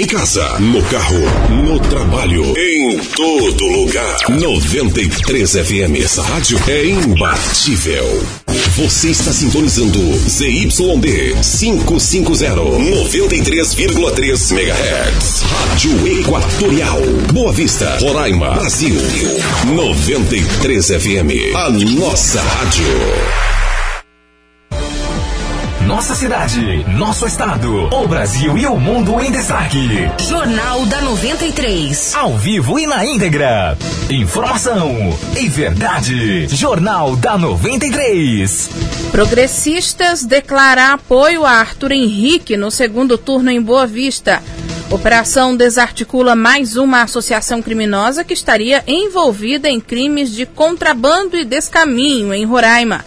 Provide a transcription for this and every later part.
Em casa, no carro, no trabalho, em todo lugar. 93 FM. Essa rádio é imbatível. Você está sintonizando ZYD 550, 93,3 MHz. Rádio Equatorial. Boa Vista, Roraima, Brasil. 93 FM. A nossa rádio. Nossa cidade, nosso estado, o Brasil e o mundo em destaque. Jornal da 93. Ao vivo e na íntegra. Informação e verdade. Jornal da 93. Progressistas declaram apoio a Arthur Henrique no segundo turno em Boa Vista. Operação desarticula mais uma associação criminosa que estaria envolvida em crimes de contrabando e descaminho em Roraima.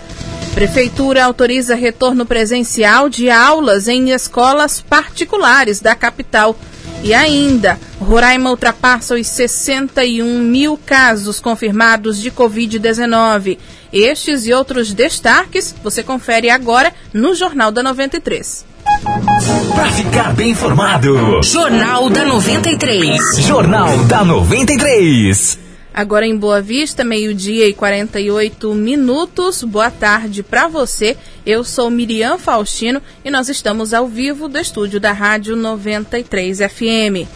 Prefeitura autoriza retorno presencial de aulas em escolas particulares da capital. E ainda, Roraima ultrapassa os 61 mil casos confirmados de Covid-19. Estes e outros destaques você confere agora no Jornal da 93. Para ficar bem informado, Jornal da 93. Jornal da 93. Agora em Boa Vista, meio-dia e 48 minutos. Boa tarde para você. Eu sou Miriam Faustino e nós estamos ao vivo do estúdio da Rádio 93 FM.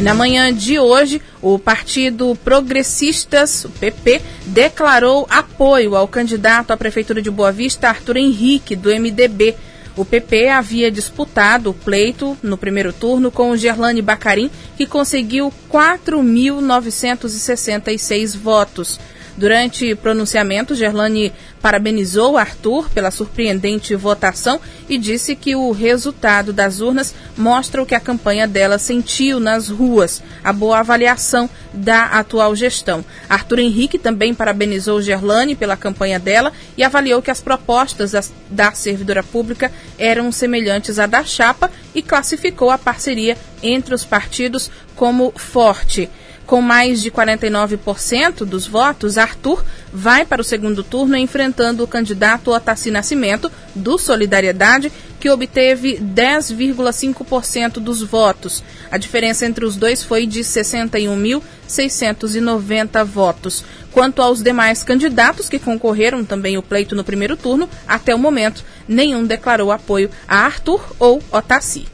Na manhã de hoje, o Partido Progressistas, o PP, declarou apoio ao candidato à Prefeitura de Boa Vista, Arthur Henrique, do MDB. O PP havia disputado o pleito no primeiro turno com o Gerlane Bacarim, que conseguiu 4.966 votos. Durante pronunciamento, Gerlane parabenizou Arthur pela surpreendente votação e disse que o resultado das urnas mostra o que a campanha dela sentiu nas ruas, a boa avaliação da atual gestão. Arthur Henrique também parabenizou Gerlane pela campanha dela e avaliou que as propostas da servidora pública eram semelhantes à da chapa e classificou a parceria entre os partidos como forte. Com mais de 49% dos votos, Arthur vai para o segundo turno enfrentando o candidato Otaci Nascimento, do Solidariedade, que obteve 10,5% dos votos. A diferença entre os dois foi de 61.690 votos. Quanto aos demais candidatos que concorreram também o pleito no primeiro turno, até o momento, nenhum declarou apoio a Arthur ou Otaci.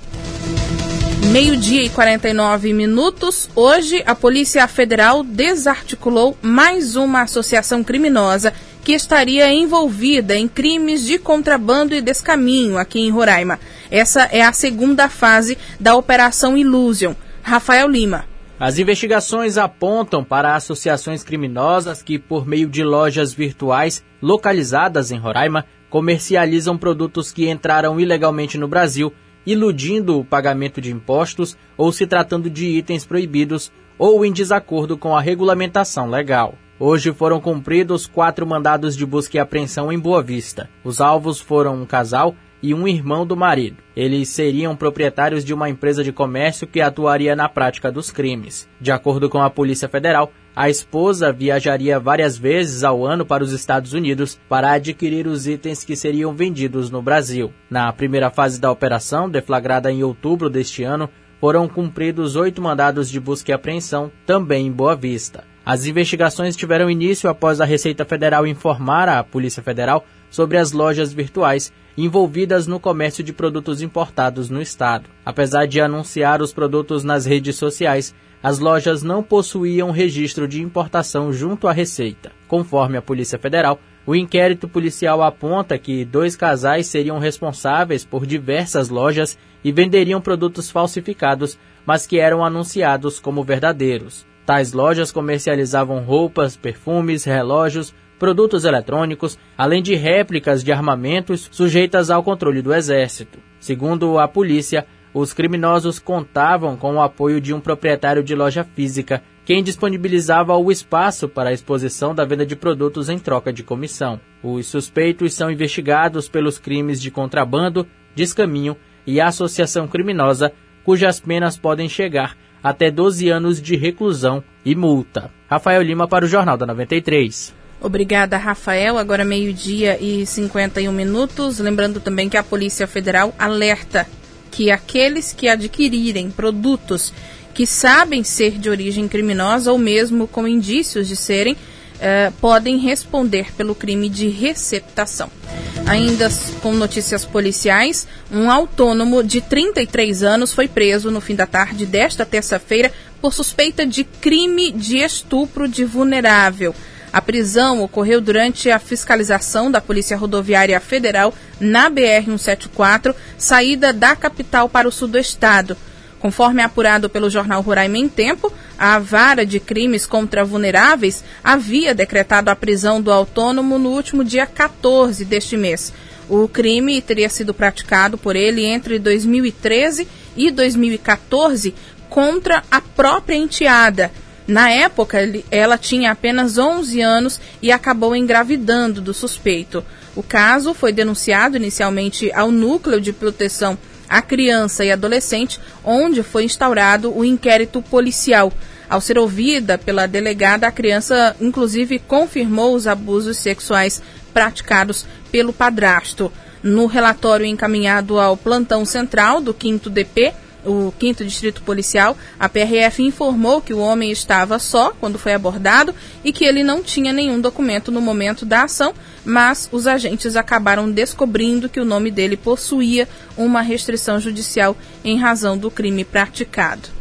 Meio-dia e 49 minutos. Hoje, a Polícia Federal desarticulou mais uma associação criminosa que estaria envolvida em crimes de contrabando e descaminho aqui em Roraima. Essa é a segunda fase da Operação Illusion. Rafael Lima. As investigações apontam para associações criminosas que, por meio de lojas virtuais localizadas em Roraima, comercializam produtos que entraram ilegalmente no Brasil iludindo o pagamento de impostos ou se tratando de itens proibidos ou em desacordo com a regulamentação legal. Hoje foram cumpridos quatro mandados de busca e apreensão em Boa Vista. Os alvos foram um casal e um irmão do marido. Eles seriam proprietários de uma empresa de comércio que atuaria na prática dos crimes. De acordo com a Polícia Federal, a esposa viajaria várias vezes ao ano para os Estados Unidos para adquirir os itens que seriam vendidos no Brasil. Na primeira fase da operação, deflagrada em outubro deste ano, foram cumpridos oito mandados de busca e apreensão, também em Boa Vista. As investigações tiveram início após a Receita Federal informar à Polícia Federal sobre as lojas virtuais envolvidas no comércio de produtos importados no estado. Apesar de anunciar os produtos nas redes sociais, as lojas não possuíam registro de importação junto à Receita. Conforme a Polícia Federal, o inquérito policial aponta que dois casais seriam responsáveis por diversas lojas e venderiam produtos falsificados, mas que eram anunciados como verdadeiros. Tais lojas comercializavam roupas, perfumes, relógios, produtos eletrônicos, além de réplicas de armamentos sujeitas ao controle do Exército. Segundo a polícia, os criminosos contavam com o apoio de um proprietário de loja física, quem disponibilizava o espaço para a exposição da venda de produtos em troca de comissão. Os suspeitos são investigados pelos crimes de contrabando, descaminho e associação criminosa, cujas penas podem chegar até 12 anos de reclusão e multa. Rafael Lima para o Jornal da 93. Obrigada, Rafael. Agora meio-dia e 51 minutos. Lembrando também que a Polícia Federal alerta que aqueles que adquirirem produtos que sabem ser de origem criminosa ou mesmo com indícios de serem, eh, podem responder pelo crime de receptação. Ainda com notícias policiais, um autônomo de 33 anos foi preso no fim da tarde desta terça-feira por suspeita de crime de estupro de vulnerável. A prisão ocorreu durante a fiscalização da Polícia Rodoviária Federal na BR-174, saída da capital para o sul do estado. Conforme apurado pelo jornal Roraima em Tempo, a vara de crimes contra vulneráveis havia decretado a prisão do autônomo no último dia 14 deste mês. O crime teria sido praticado por ele entre 2013 e 2014 contra a própria enteada. Na época, ela tinha apenas 11 anos e acabou engravidando do suspeito. O caso foi denunciado inicialmente ao Núcleo de Proteção a criança e adolescente, onde foi instaurado o inquérito policial. Ao ser ouvida pela delegada, a criança inclusive confirmou os abusos sexuais praticados pelo padrasto. No relatório encaminhado ao plantão central do 5 DP, o 5 Distrito Policial, a PRF informou que o homem estava só quando foi abordado e que ele não tinha nenhum documento no momento da ação, mas os agentes acabaram descobrindo que o nome dele possuía uma restrição judicial em razão do crime praticado.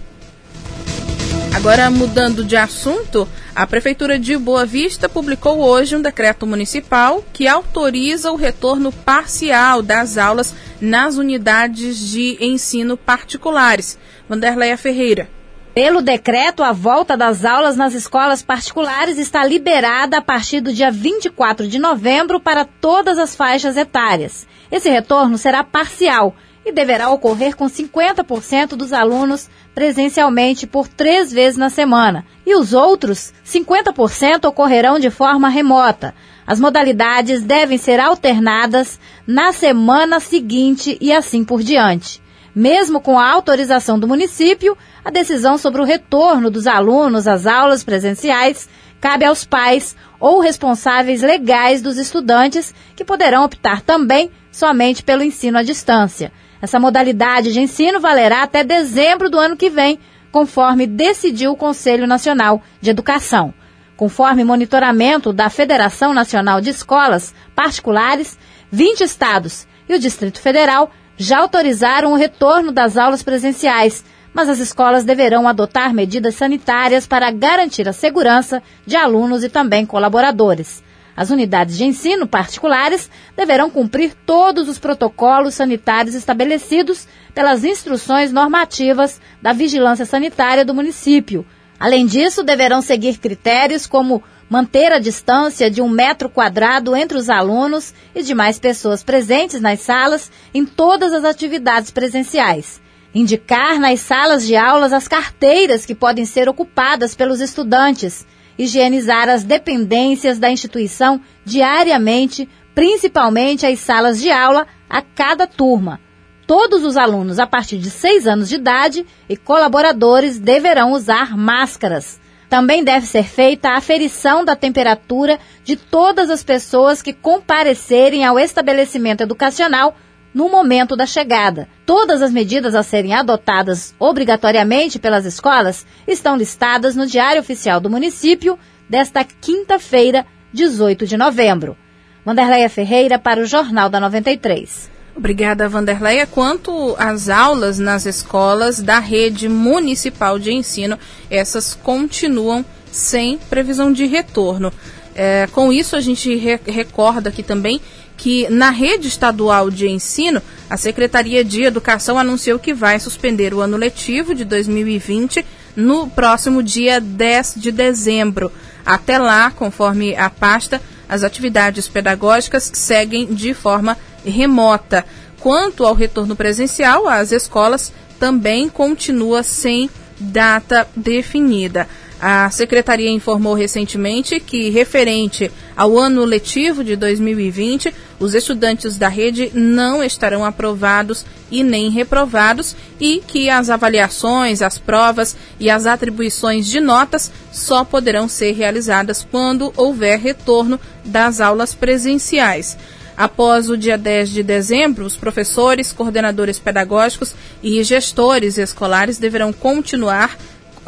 Agora, mudando de assunto, a Prefeitura de Boa Vista publicou hoje um decreto municipal que autoriza o retorno parcial das aulas nas unidades de ensino particulares. Vanderleia Ferreira. Pelo decreto, a volta das aulas nas escolas particulares está liberada a partir do dia 24 de novembro para todas as faixas etárias. Esse retorno será parcial e deverá ocorrer com 50% dos alunos presencialmente por três vezes na semana, e os outros 50% ocorrerão de forma remota. As modalidades devem ser alternadas na semana seguinte e assim por diante. Mesmo com a autorização do município, a decisão sobre o retorno dos alunos às aulas presenciais cabe aos pais ou responsáveis legais dos estudantes, que poderão optar também somente pelo ensino à distância. Essa modalidade de ensino valerá até dezembro do ano que vem, conforme decidiu o Conselho Nacional de Educação. Conforme monitoramento da Federação Nacional de Escolas Particulares, 20 estados e o Distrito Federal já autorizaram o retorno das aulas presenciais, mas as escolas deverão adotar medidas sanitárias para garantir a segurança de alunos e também colaboradores. As unidades de ensino particulares deverão cumprir todos os protocolos sanitários estabelecidos pelas instruções normativas da Vigilância Sanitária do município. Além disso, deverão seguir critérios como manter a distância de um metro quadrado entre os alunos e demais pessoas presentes nas salas em todas as atividades presenciais. Indicar nas salas de aulas as carteiras que podem ser ocupadas pelos estudantes higienizar as dependências da instituição diariamente, principalmente as salas de aula, a cada turma. Todos os alunos a partir de 6 anos de idade e colaboradores deverão usar máscaras. Também deve ser feita a aferição da temperatura de todas as pessoas que comparecerem ao estabelecimento educacional no momento da chegada. Todas as medidas a serem adotadas obrigatoriamente pelas escolas estão listadas no Diário Oficial do Município desta quinta-feira, 18 de novembro. Vanderleia Ferreira para o Jornal da 93. Obrigada, Vanderleia. Quanto às aulas nas escolas da rede municipal de ensino, essas continuam sem previsão de retorno. É, com isso, a gente re recorda aqui também que na rede estadual de ensino, a Secretaria de Educação anunciou que vai suspender o ano letivo de 2020 no próximo dia 10 de dezembro. Até lá, conforme a pasta, as atividades pedagógicas seguem de forma remota. Quanto ao retorno presencial, as escolas também continua sem data definida. A secretaria informou recentemente que, referente ao ano letivo de 2020, os estudantes da rede não estarão aprovados e nem reprovados e que as avaliações, as provas e as atribuições de notas só poderão ser realizadas quando houver retorno das aulas presenciais. Após o dia 10 de dezembro, os professores, coordenadores pedagógicos e gestores escolares deverão continuar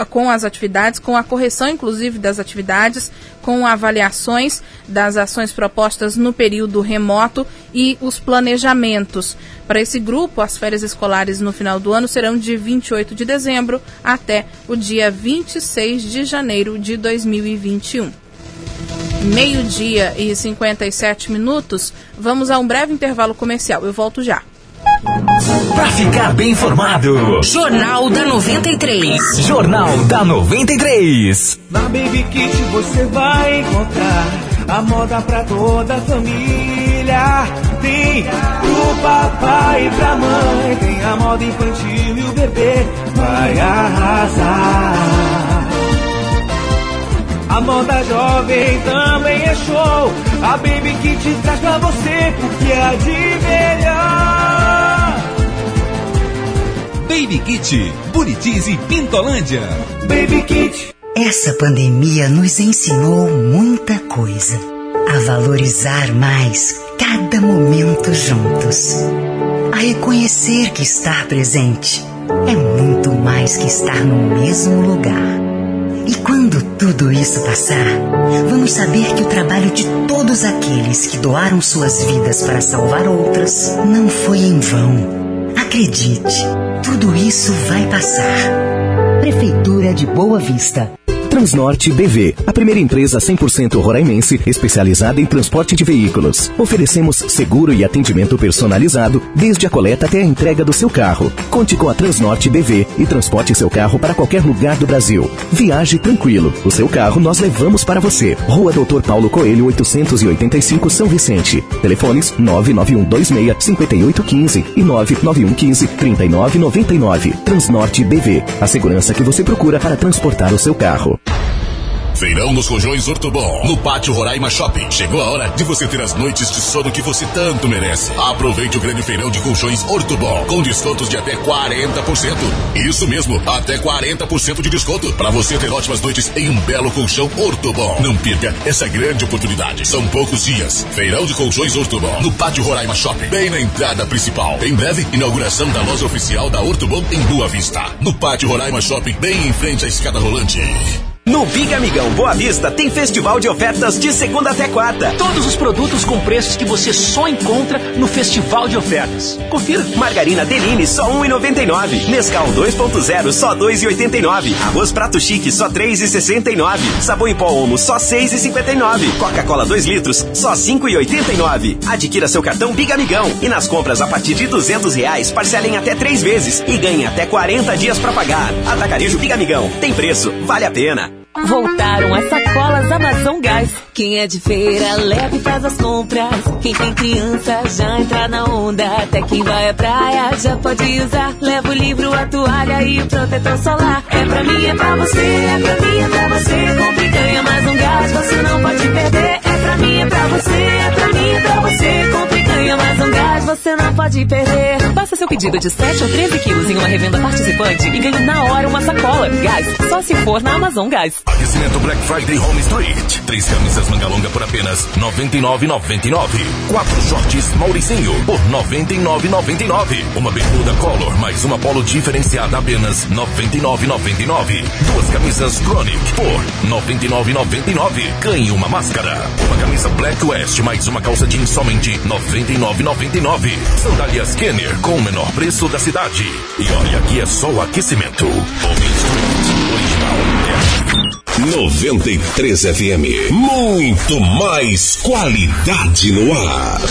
com as atividades, com a correção, inclusive, das atividades, com avaliações das ações propostas no período remoto e os planejamentos. Para esse grupo, as férias escolares no final do ano serão de 28 de dezembro até o dia 26 de janeiro de 2021 meio-dia e 57 minutos. Vamos a um breve intervalo comercial. Eu volto já. Para ficar bem informado. Jornal da 93. Jornal da 93. Na Baby Kit você vai encontrar a moda pra toda a família. Tem pro papai e pra mãe, tem a moda infantil e o bebê vai arrasar. A moda jovem também é show. A Baby Kit traz pra você o que é de melhor. Baby Kit, Buritis e Pintolândia. Baby Kit. Essa pandemia nos ensinou muita coisa. A valorizar mais cada momento juntos. A reconhecer que estar presente é muito mais que estar no mesmo lugar. E quando tudo isso passar, vamos saber que o trabalho de todos aqueles que doaram suas vidas para salvar outras não foi em vão. Acredite, tudo isso vai passar. Prefeitura de Boa Vista. Transnorte BV, a primeira empresa 100% roraimense especializada em transporte de veículos. Oferecemos seguro e atendimento personalizado desde a coleta até a entrega do seu carro. Conte com a Transnorte BV e transporte seu carro para qualquer lugar do Brasil. Viaje tranquilo. O seu carro nós levamos para você. Rua Doutor Paulo Coelho, 885 São Vicente. Telefones 99126-5815 e 99115-3999. Transnorte BV, a segurança que você procura para transportar o seu carro. Feirão dos Rojões Ortobon, no Pátio Roraima Shopping. Chegou a hora de você ter as noites de sono que você tanto merece. Aproveite o grande feirão de colchões Ortobon, com descontos de até 40%. Isso mesmo, até 40% de desconto, para você ter ótimas noites em um belo colchão Ortobon. Não perca essa grande oportunidade. São poucos dias. Feirão de colchões Ortobon, no Pátio Roraima Shopping, bem na entrada principal. Em breve, inauguração da loja oficial da Ortobon em Boa Vista. No Pátio Roraima Shopping, bem em frente à escada rolante. No Big Amigão Boa Vista tem festival de ofertas de segunda até quarta. Todos os produtos com preços que você só encontra no festival de ofertas. Confira. Margarina Deline só 1,99. Nescau 2.0 só 2,89. Arroz Prato Chique só 3,69. Sabão em pó Omo só 6,59. Coca-Cola 2 litros só 5,89. Adquira seu cartão Big Amigão e nas compras a partir de 200 reais parcelem até três vezes e ganhe até 40 dias para pagar. Atacarejo Big Amigão. Tem preço, vale a pena. Voltaram as sacolas Amazon Gás. Quem é de feira, leve e faz as compras. Quem tem criança, já entra na onda. Até quem vai à praia, já pode usar. Leva o livro, a toalha e o protetor solar. É pra mim, é pra você, é pra mim, é pra você. Compre e ganha mais um gás, você não pode perder. É pra mim, é pra você, é pra mim, é pra você. Compre ganha mais um gás, você não pode perder. Faça seu pedido de 7 ou 13 quilos em uma revenda participante e ganhe na hora uma sacola. Gás, só se for na Amazon Gás. Aquecimento Black Friday Home Street. Três camisas manga longa por apenas R$ 99,99. Quatro shorts Mauricinho por R$ 99,99. Uma bermuda Color mais uma polo diferenciada apenas R$ 99,99. Duas camisas Chronic por R$ 99,99. Ganhe uma máscara. Uma camisa Black West mais uma calça jeans somente R$ 99,99. Sandálias Kenner com o menor preço da cidade. E olha que é só o aquecimento. Home Street Original 93 FM. Muito mais qualidade no ar.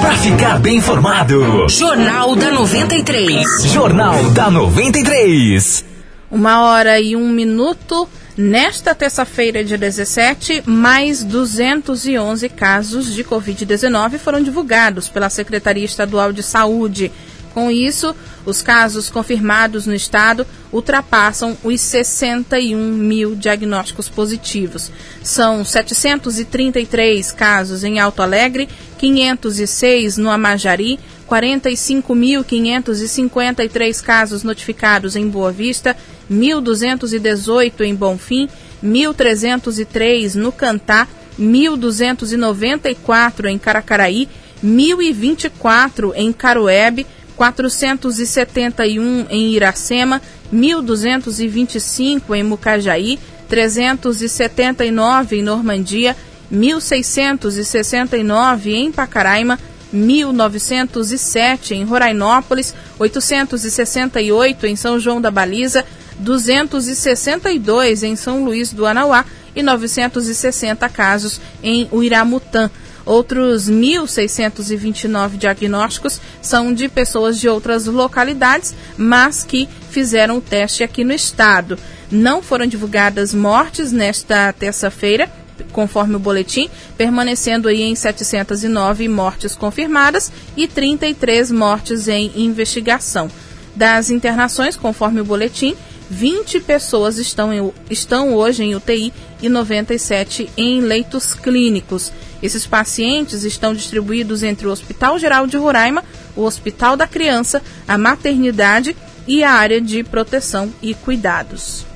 Para ficar bem informado. Jornal da 93. Jornal da 93. Uma hora e um minuto. Nesta terça-feira, dia 17, mais 211 casos de Covid-19 foram divulgados pela Secretaria Estadual de Saúde. Com isso, os casos confirmados no estado ultrapassam os 61 mil diagnósticos positivos. São 733 casos em Alto Alegre, 506 no Amajari, 45.553 casos notificados em Boa Vista, 1.218 em Bonfim, 1.303 no Cantá, 1.294 em Caracaraí, 1.024 em Caruebe, 471 em Iracema, 1.225 em Mucajaí, 379 em Normandia, 1.669 em Pacaraima, 1.907 em Rorainópolis, 868 em São João da Baliza, 262 em São Luís do Anauá e 960 casos em Uiramutã. Outros 1.629 diagnósticos são de pessoas de outras localidades, mas que fizeram o teste aqui no estado. Não foram divulgadas mortes nesta terça-feira, conforme o boletim, permanecendo aí em 709 mortes confirmadas e 33 mortes em investigação. Das internações, conforme o boletim, 20 pessoas estão, em, estão hoje em UTI e 97 em leitos clínicos. Esses pacientes estão distribuídos entre o Hospital Geral de Roraima, o Hospital da Criança, a maternidade e a área de proteção e cuidados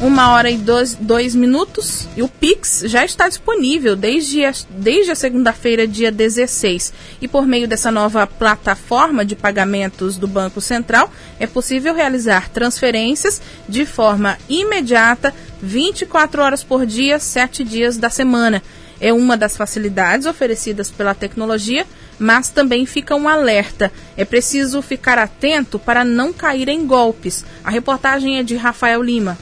uma hora e dois, dois minutos. E o Pix já está disponível desde a, desde a segunda-feira, dia 16. E por meio dessa nova plataforma de pagamentos do Banco Central, é possível realizar transferências de forma imediata, 24 horas por dia, 7 dias da semana. É uma das facilidades oferecidas pela tecnologia, mas também fica um alerta. É preciso ficar atento para não cair em golpes. A reportagem é de Rafael Lima.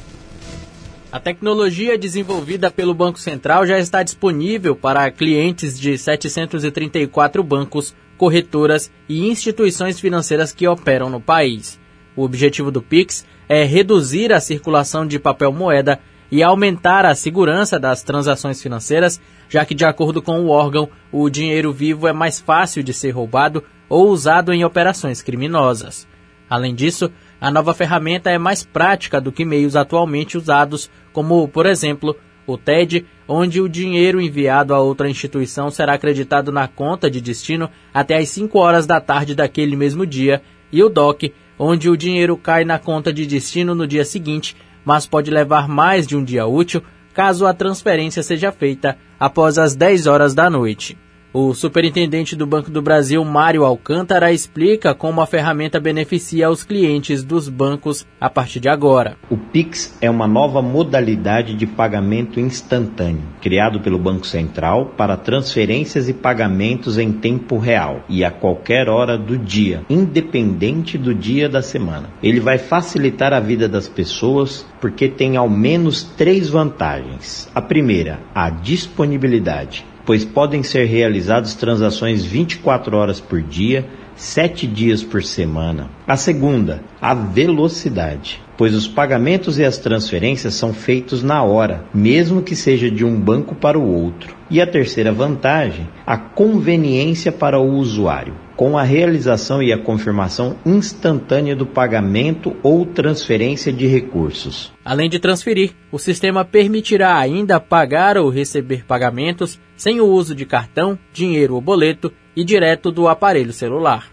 A tecnologia desenvolvida pelo Banco Central já está disponível para clientes de 734 bancos, corretoras e instituições financeiras que operam no país. O objetivo do Pix é reduzir a circulação de papel moeda e aumentar a segurança das transações financeiras, já que, de acordo com o órgão, o dinheiro vivo é mais fácil de ser roubado ou usado em operações criminosas. Além disso, a nova ferramenta é mais prática do que meios atualmente usados, como, por exemplo, o TED, onde o dinheiro enviado a outra instituição será acreditado na conta de destino até às 5 horas da tarde daquele mesmo dia, e o DOC, onde o dinheiro cai na conta de destino no dia seguinte, mas pode levar mais de um dia útil caso a transferência seja feita após as 10 horas da noite. O superintendente do Banco do Brasil, Mário Alcântara, explica como a ferramenta beneficia os clientes dos bancos a partir de agora. O Pix é uma nova modalidade de pagamento instantâneo, criado pelo Banco Central para transferências e pagamentos em tempo real e a qualquer hora do dia, independente do dia da semana. Ele vai facilitar a vida das pessoas porque tem ao menos três vantagens. A primeira, a disponibilidade pois podem ser realizadas transações 24 horas por dia, 7 dias por semana. A segunda, a velocidade, pois os pagamentos e as transferências são feitos na hora, mesmo que seja de um banco para o outro. E a terceira vantagem, a conveniência para o usuário, com a realização e a confirmação instantânea do pagamento ou transferência de recursos. Além de transferir, o sistema permitirá ainda pagar ou receber pagamentos sem o uso de cartão, dinheiro ou boleto e direto do aparelho celular.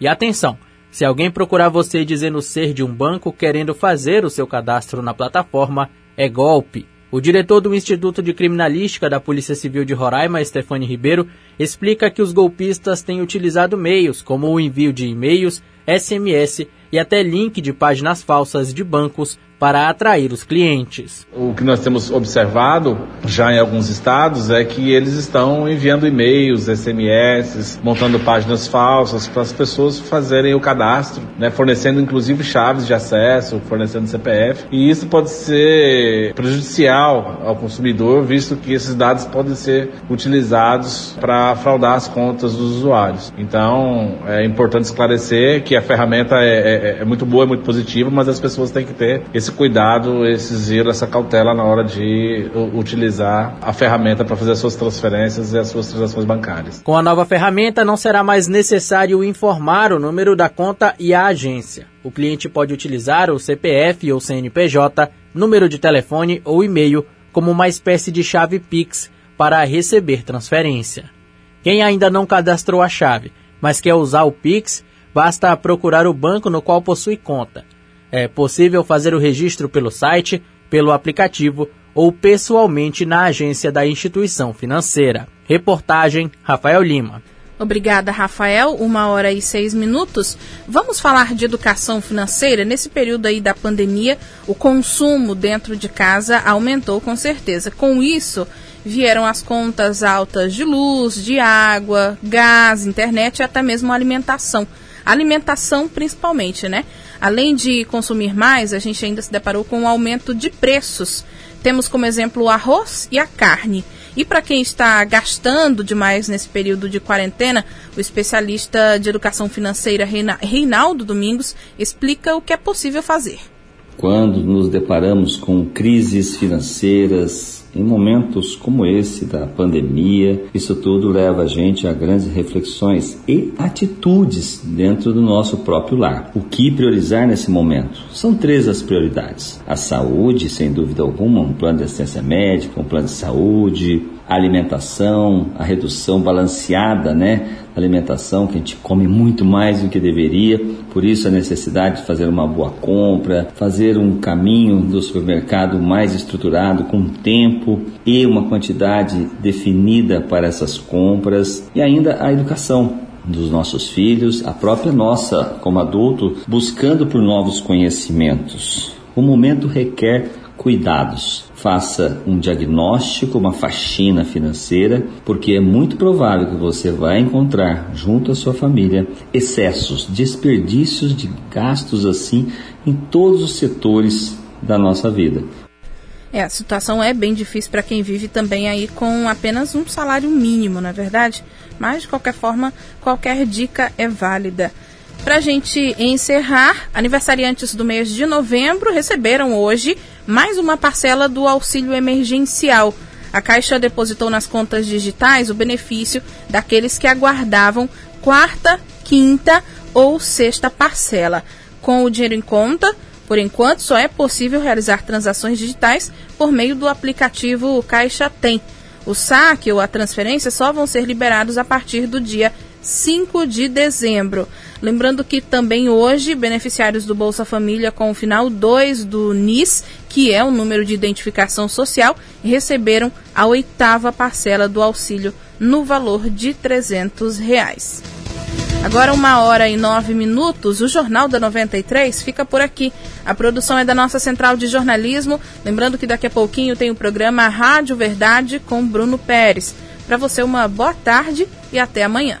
E atenção! Se alguém procurar você dizendo ser de um banco querendo fazer o seu cadastro na plataforma, é golpe. O diretor do Instituto de Criminalística da Polícia Civil de Roraima, Stefane Ribeiro, explica que os golpistas têm utilizado meios como o envio de e-mails, SMS e até link de páginas falsas de bancos para atrair os clientes. O que nós temos observado já em alguns estados é que eles estão enviando e-mails, SMS, montando páginas falsas para as pessoas fazerem o cadastro, né, fornecendo inclusive chaves de acesso, fornecendo CPF. E isso pode ser prejudicial ao consumidor, visto que esses dados podem ser utilizados para fraudar as contas dos usuários. Então, é importante esclarecer que a ferramenta é, é, é muito boa, é muito positiva, mas as pessoas têm que ter esse cuidado, esse zelo, essa cautela na hora de utilizar a ferramenta para fazer as suas transferências e as suas transações bancárias. Com a nova ferramenta, não será mais necessário informar o número da conta e a agência. O cliente pode utilizar o CPF ou CNPJ, número de telefone ou e-mail como uma espécie de chave Pix para receber transferência. Quem ainda não cadastrou a chave, mas quer usar o Pix, basta procurar o banco no qual possui conta é possível fazer o registro pelo site, pelo aplicativo ou pessoalmente na agência da instituição financeira. Reportagem Rafael Lima. Obrigada, Rafael. Uma hora e seis minutos. Vamos falar de educação financeira. Nesse período aí da pandemia, o consumo dentro de casa aumentou com certeza. Com isso, vieram as contas altas de luz, de água, gás, internet e até mesmo alimentação. Alimentação principalmente, né? Além de consumir mais, a gente ainda se deparou com um aumento de preços. Temos como exemplo o arroz e a carne. E para quem está gastando demais nesse período de quarentena, o especialista de educação financeira Reinaldo Domingos explica o que é possível fazer. Quando nos deparamos com crises financeiras, em momentos como esse da pandemia, isso tudo leva a gente a grandes reflexões e atitudes dentro do nosso próprio lar. O que priorizar nesse momento? São três as prioridades: a saúde, sem dúvida alguma, um plano de assistência médica, um plano de saúde, a alimentação, a redução balanceada, né? Alimentação que a gente come muito mais do que deveria, por isso a necessidade de fazer uma boa compra, fazer um caminho do supermercado mais estruturado, com tempo e uma quantidade definida para essas compras, e ainda a educação dos nossos filhos, a própria nossa como adulto, buscando por novos conhecimentos. O momento requer cuidados. Faça um diagnóstico, uma faxina financeira, porque é muito provável que você vai encontrar junto à sua família excessos, desperdícios de gastos assim em todos os setores da nossa vida. É, a situação é bem difícil para quem vive também aí com apenas um salário mínimo, na é verdade? Mas de qualquer forma, qualquer dica é válida. Para a gente encerrar, aniversariantes do mês de novembro receberam hoje mais uma parcela do auxílio emergencial. A Caixa depositou nas contas digitais o benefício daqueles que aguardavam quarta, quinta ou sexta parcela. Com o dinheiro em conta, por enquanto, só é possível realizar transações digitais por meio do aplicativo Caixa Tem. O saque ou a transferência só vão ser liberados a partir do dia 5 de dezembro. Lembrando que também hoje, beneficiários do Bolsa Família com o final 2 do NIS, que é o número de identificação social, receberam a oitava parcela do auxílio no valor de 300 reais. Agora, uma hora e nove minutos, o Jornal da 93 fica por aqui. A produção é da nossa central de jornalismo. Lembrando que daqui a pouquinho tem o programa Rádio Verdade com Bruno Pérez. Para você, uma boa tarde e até amanhã.